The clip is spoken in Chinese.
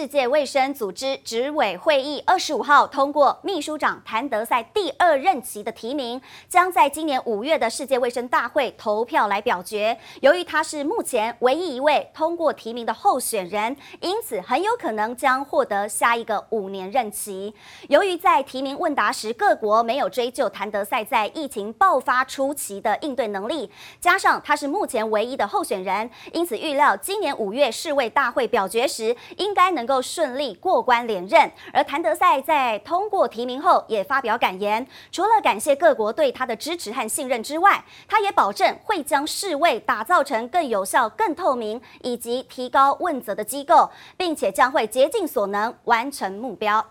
世界卫生组织执委会议二十五号通过秘书长谭德赛第二任期的提名，将在今年五月的世界卫生大会投票来表决。由于他是目前唯一一位通过提名的候选人，因此很有可能将获得下一个五年任期。由于在提名问答时，各国没有追究谭德赛在疫情爆发初期的应对能力，加上他是目前唯一的候选人，因此预料今年五月世卫大会表决时，应该能。能够顺利过关连任，而谭德赛在通过提名后也发表感言，除了感谢各国对他的支持和信任之外，他也保证会将世卫打造成更有效、更透明以及提高问责的机构，并且将会竭尽所能完成目标。